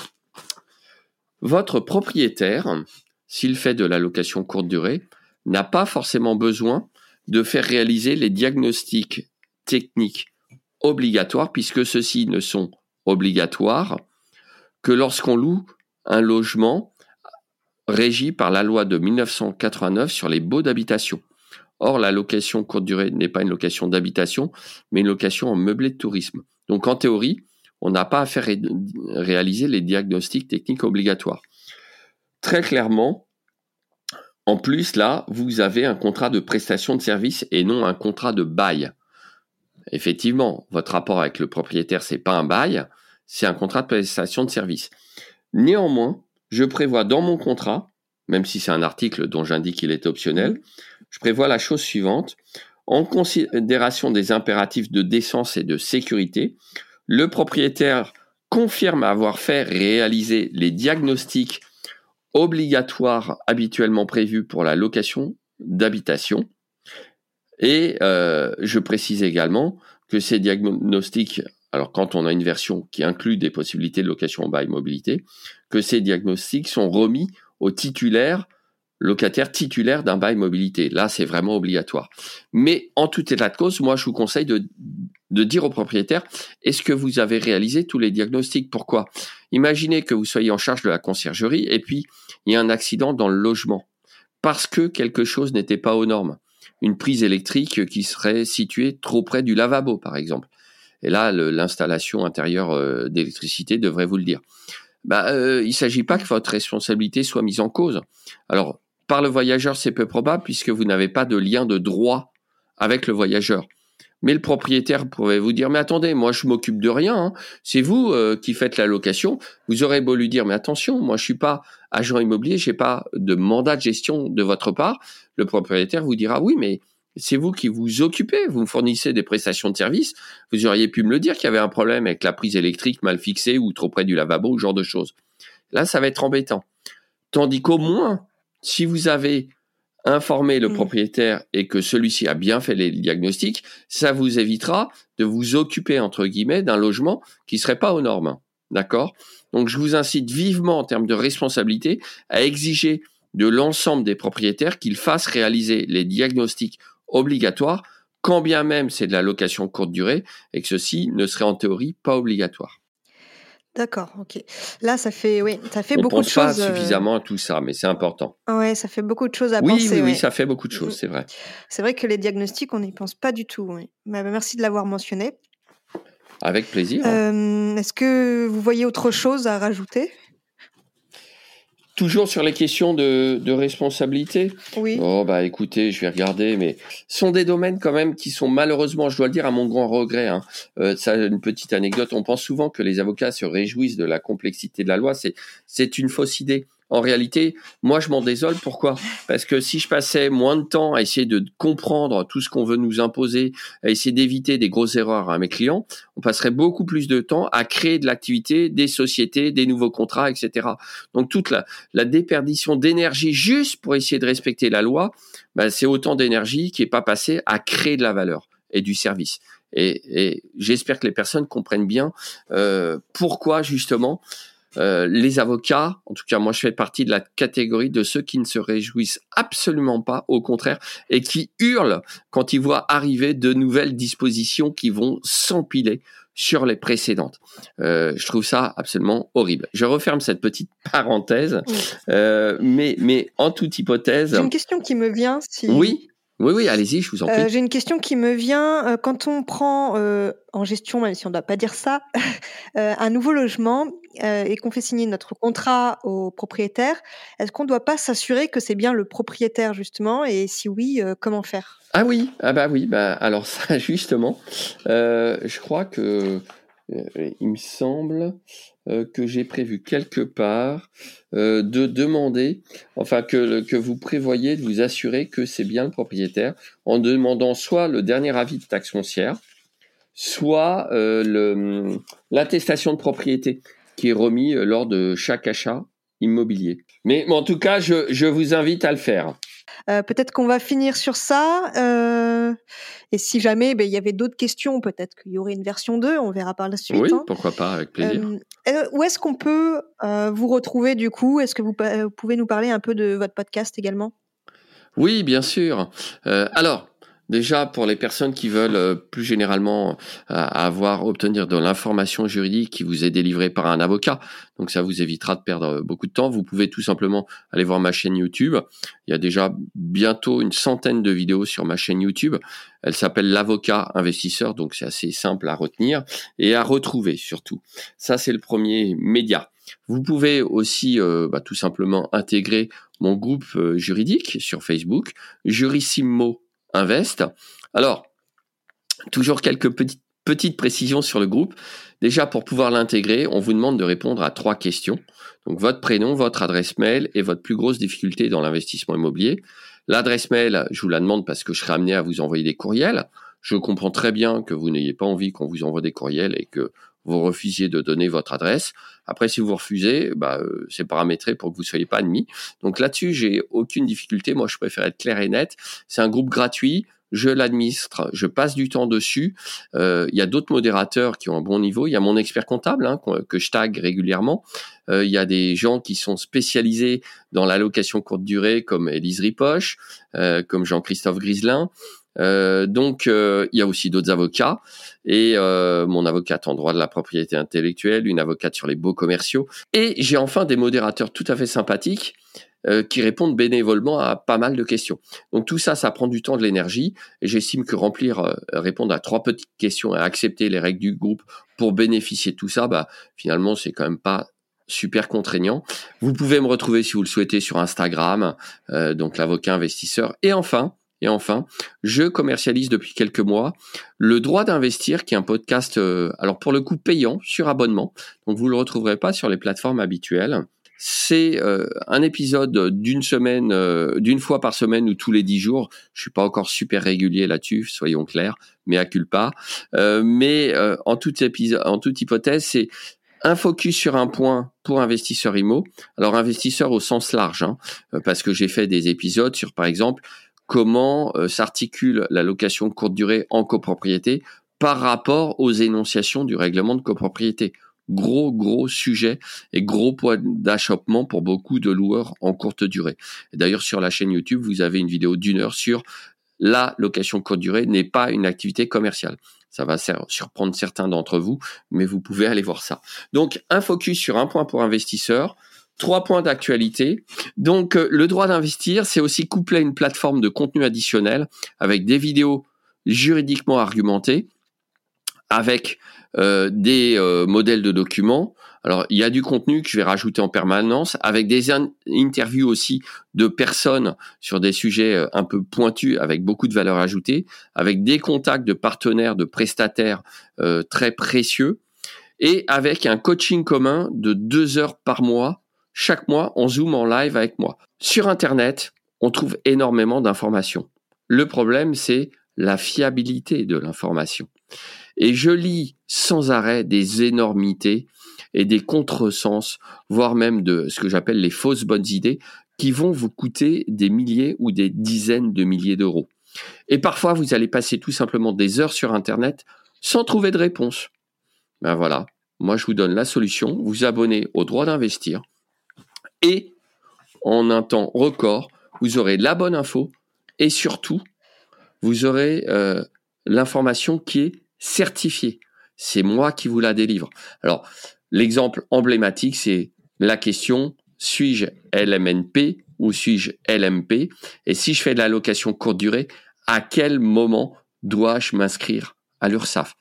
Votre propriétaire, s'il fait de la location courte durée, n'a pas forcément besoin de faire réaliser les diagnostics techniques obligatoires, puisque ceux-ci ne sont obligatoires que lorsqu'on loue un logement régi par la loi de 1989 sur les baux d'habitation. Or, la location courte durée n'est pas une location d'habitation, mais une location en meublé de tourisme. Donc, en théorie, on n'a pas à faire réaliser les diagnostics techniques obligatoires. Très clairement, en plus, là, vous avez un contrat de prestation de service et non un contrat de bail effectivement, votre rapport avec le propriétaire, c'est pas un bail, c'est un contrat de prestation de service. Néanmoins, je prévois dans mon contrat, même si c'est un article dont j'indique qu'il est optionnel, je prévois la chose suivante. En considération des impératifs de décence et de sécurité, le propriétaire confirme avoir fait réaliser les diagnostics obligatoires habituellement prévus pour la location d'habitation et euh, je précise également que ces diagnostics, alors quand on a une version qui inclut des possibilités de location en bail mobilité, que ces diagnostics sont remis au titulaire, locataire titulaire d'un bail mobilité. Là, c'est vraiment obligatoire. Mais en tout état de cause, moi, je vous conseille de, de dire au propriétaire, est-ce que vous avez réalisé tous les diagnostics? Pourquoi? Imaginez que vous soyez en charge de la conciergerie et puis il y a un accident dans le logement parce que quelque chose n'était pas aux normes une prise électrique qui serait située trop près du lavabo, par exemple. Et là, l'installation intérieure euh, d'électricité devrait vous le dire. Bah, euh, il ne s'agit pas que votre responsabilité soit mise en cause. Alors, par le voyageur, c'est peu probable puisque vous n'avez pas de lien de droit avec le voyageur. Mais le propriétaire pourrait vous dire, mais attendez, moi je m'occupe de rien, hein. c'est vous euh, qui faites la location. Vous aurez beau lui dire, mais attention, moi je suis pas agent immobilier, j'ai pas de mandat de gestion de votre part. Le propriétaire vous dira, oui, mais c'est vous qui vous occupez, vous me fournissez des prestations de service. Vous auriez pu me le dire qu'il y avait un problème avec la prise électrique mal fixée ou trop près du lavabo ou ce genre de choses. Là, ça va être embêtant. Tandis qu'au moins, si vous avez informer le mmh. propriétaire et que celui-ci a bien fait les diagnostics, ça vous évitera de vous occuper, entre guillemets, d'un logement qui serait pas aux normes. D'accord? Donc, je vous incite vivement, en termes de responsabilité, à exiger de l'ensemble des propriétaires qu'ils fassent réaliser les diagnostics obligatoires, quand bien même c'est de la location courte durée, et que ceci ne serait en théorie pas obligatoire. D'accord, OK. Là, ça fait oui, ça fait On beaucoup de pense pas choses, euh suffisamment à tout ça, mais c'est important. Ouais, ça fait beaucoup de choses à Oui, penser, oui, oui, ouais. ça fait beaucoup de Mmh choses, c'est vrai. C'est vrai que les diagnostics, on n'y pense pas du tout, oui. Bah, bah, merci de l'avoir mentionné. Avec plaisir. hein. Hem, est-ce que vous voyez autre chose à rajouter? Toujours sur les questions de, de responsabilité. Oui. Oh bah écoutez, je vais regarder, mais ce sont des domaines quand même qui sont malheureusement, je dois le dire, à mon grand regret. Hein. Euh, ça, une petite anecdote. On pense souvent que les avocats se réjouissent de la complexité de la loi. C'est c'est une fausse idée. En réalité, moi je m'en désole. Pourquoi? Parce que si je passais moins de temps à essayer de comprendre tout ce qu'on veut nous imposer, à essayer d'éviter des grosses erreurs à mes clients, on passerait beaucoup plus de temps à créer de l'activité, des sociétés, des nouveaux contrats, etc. Donc toute la, la déperdition d'énergie juste pour essayer de respecter la loi, ben, c'est autant d'énergie qui est pas passée à créer de la valeur et du service. Et, et j'espère que les personnes comprennent bien euh, pourquoi justement euh, les avocats, en tout cas moi je fais partie de la catégorie de ceux qui ne se réjouissent absolument pas, au contraire, et qui hurlent quand ils voient arriver de nouvelles dispositions qui vont s'empiler sur les précédentes. Euh, je trouve ça absolument horrible. Je referme cette petite parenthèse, euh, mais, mais en toute hypothèse... J'ai une question qui me vient. Si... Oui oui, oui, allez-y, je vous en prie. Euh, j'ai une question qui me vient. Euh, quand on prend euh, en gestion, même si on ne doit pas dire ça, un nouveau logement et qu'on fait signer notre contrat au propriétaire, est-ce qu'on ne doit pas s'assurer que c'est bien le propriétaire, justement? Et si oui, comment faire? Ah oui, ah bah oui, bah, alors ça, justement, je crois que, il me semble, euh, que j'ai prévu quelque part euh, de demander, enfin que, que vous prévoyez de vous assurer que c'est bien le propriétaire en demandant soit le dernier avis de taxe foncière, soit euh, l'attestation de propriété qui est remis lors de chaque achat immobilier. Mais en tout cas, je, je vous invite à le faire. Euh, peut-être qu'on va finir sur ça. Euh, et si jamais ben, il y avait d'autres questions, peut-être qu'il y aurait une version 2, on verra par la suite. Oui, hein. pourquoi pas, avec plaisir. Euh, où est-ce qu'on peut vous retrouver du coup? Est-ce que vous, pouvez nous parler un peu de votre podcast également? Oui, bien sûr. alors, Déjà, pour les personnes qui veulent euh, plus généralement euh, avoir, obtenir de l'information juridique qui vous est délivrée par un avocat, donc ça vous évitera de perdre beaucoup de temps, vous pouvez tout simplement aller voir ma chaîne YouTube. Il y a déjà bientôt une centaine de vidéos sur ma chaîne YouTube. Elle s'appelle l'avocat investisseur, donc c'est assez simple à retenir et à retrouver surtout. Ça, c'est le premier média. Vous pouvez aussi euh, bah, tout simplement intégrer mon groupe juridique sur Facebook, Jurissimo Invest. Alors, toujours quelques petites, précisions sur le groupe. Déjà, pour pouvoir l'intégrer, on vous demande de répondre à trois questions. Donc, votre prénom, votre adresse mail et votre plus grosse difficulté dans l'investissement immobilier. L'adresse mail, je vous la demande parce que je serai amené à vous envoyer des courriels. Je comprends très bien que vous n'ayez pas envie qu'on vous envoie des courriels et que vous refusiez de donner votre adresse. Après, si vous refusez, bah, euh, c'est paramétré pour que vous soyez pas admis. Donc là-dessus, j'ai aucune difficulté. Moi, je préfère être clair et net. C'est un groupe gratuit. Je l'administre, je passe du temps dessus. Euh, il y a d'autres modérateurs qui ont un bon niveau. Il y a mon expert comptable hein, que je tag régulièrement. Euh, il y a des gens qui sont spécialisés dans l'allocation courte durée, comme Elise Ripoche, comme Jean-Christophe Griselin. Euh, donc, euh, il y a aussi d'autres avocats et euh, mon avocate en droit de la propriété intellectuelle, une avocate sur les beaux commerciaux. Et j'ai enfin des modérateurs tout à fait sympathiques qui répondent bénévolement à pas mal de questions. Donc tout ça, ça prend du temps, de l'énergie, et j'estime que remplir, répondre à trois petites questions et accepter les règles du groupe pour bénéficier de tout ça, bah finalement c'est quand même pas super contraignant. Vous pouvez me retrouver si vous le souhaitez sur Instagram, donc l'avocat investisseur. Et enfin, et enfin, je commercialise depuis quelques mois le droit d'investir, qui est un podcast, euh, alors pour le coup payant sur abonnement. Donc vous le retrouverez pas sur les plateformes habituelles. C'est euh, un épisode d'une semaine, euh, d'une fois par semaine ou tous les dix jours. Je suis pas encore super régulier là-dessus, soyons clairs, mais à culpa. mais en toute en toute hypothèse, c'est un focus sur un point pour investisseurs IMO. Alors investisseurs au sens large, hein, parce que j'ai fait des épisodes sur, par exemple, comment euh, s'articule la location courte durée en copropriété par rapport aux énonciations du règlement de copropriété. Gros, gros sujet et gros point d'achoppement pour beaucoup de loueurs en courte durée. D'ailleurs, sur la chaîne YouTube, vous avez une vidéo d'une heure sur la location courte durée n'est pas une activité commerciale. Ça va surprendre certains d'entre vous, mais vous pouvez aller voir ça. Donc, un focus sur un point pour investisseurs, Trois points d'actualité. Donc, euh, le droit d'investir, c'est aussi couplé à une plateforme de contenu additionnel avec des vidéos juridiquement argumentées, avec euh, des euh, modèles de documents. Alors, il y a du contenu que je vais rajouter en permanence, avec des interviews aussi de personnes sur des sujets un peu pointus, avec beaucoup de valeur ajoutée, avec des contacts de partenaires, de prestataires très précieux, et avec un coaching commun de deux heures par mois chaque mois, on zoom en live avec moi. Sur Internet, on trouve énormément d'informations. Le problème, c'est la fiabilité de l'information. Et je lis sans arrêt des énormités et des contresens, voire même de ce que j'appelle les fausses bonnes idées, qui vont vous coûter des milliers ou des dizaines de milliers d'euros. Et parfois, vous allez passer tout simplement des heures sur Internet sans trouver de réponse. Ben voilà, moi je vous donne la solution, vous abonnez au droit d'investir et en un temps record, vous aurez la bonne info et surtout, vous aurez euh, l'information qui est certifiée. C'est moi qui vous la délivre. Alors, l'exemple emblématique, c'est la question suis-je LMNP ou suis-je LMP Et si je fais de la location courte durée, à quel moment dois-je m'inscrire à l'URSSAF?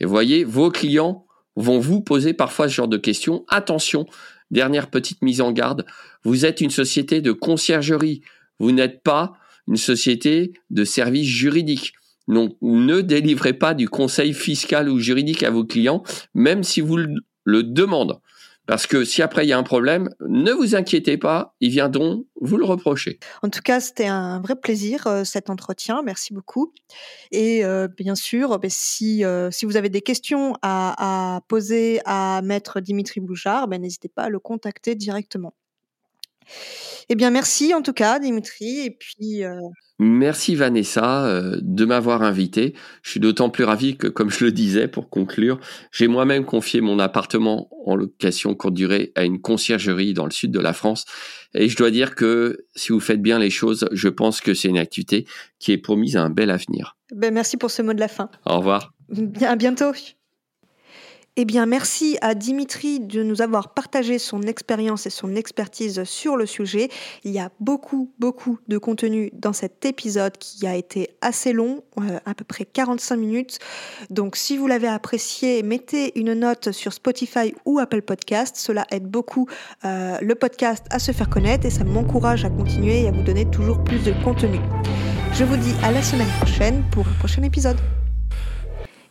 Et voyez, vos clients vont vous poser parfois ce genre de questions. Attention, dernière petite mise en garde, vous êtes une société de conciergerie, vous n'êtes pas une société de services juridiques. Donc, ne délivrez pas du conseil fiscal ou juridique à vos clients, même si vous le demandent. Parce que si après il y a un problème, ne vous inquiétez pas, ils viendront vous le reprocher. En tout cas, c'était un vrai plaisir euh, cet entretien. Merci beaucoup. Et euh, bien sûr, ben, si, euh, si vous avez des questions à, poser à Maître Dimitri Bouchard, ben, n'hésitez pas à le contacter directement. Eh bien, merci en tout cas, Dimitri. Et puis. Merci Vanessa euh, de m'avoir invité. Je suis d'autant plus ravi que, comme je le disais pour conclure, j'ai moi-même confié mon appartement en location courte durée à une conciergerie dans le sud de la France. Et je dois dire que si vous faites bien les choses, je pense que c'est une activité qui est promise à un bel avenir. Ben, merci pour ce mot de la fin. Au revoir. À bientôt. Eh bien, merci à Dimitri de nous avoir partagé son expérience et son expertise sur le sujet. Il y a beaucoup, beaucoup de contenu dans cet épisode qui a été assez long, euh, à peu près 45 minutes. Donc, si vous l'avez apprécié, mettez une note sur Spotify ou Apple Podcast. Cela aide beaucoup euh, le podcast à se faire connaître et ça m'encourage à continuer et à vous donner toujours plus de contenu. Je vous dis à la semaine prochaine pour un prochain épisode.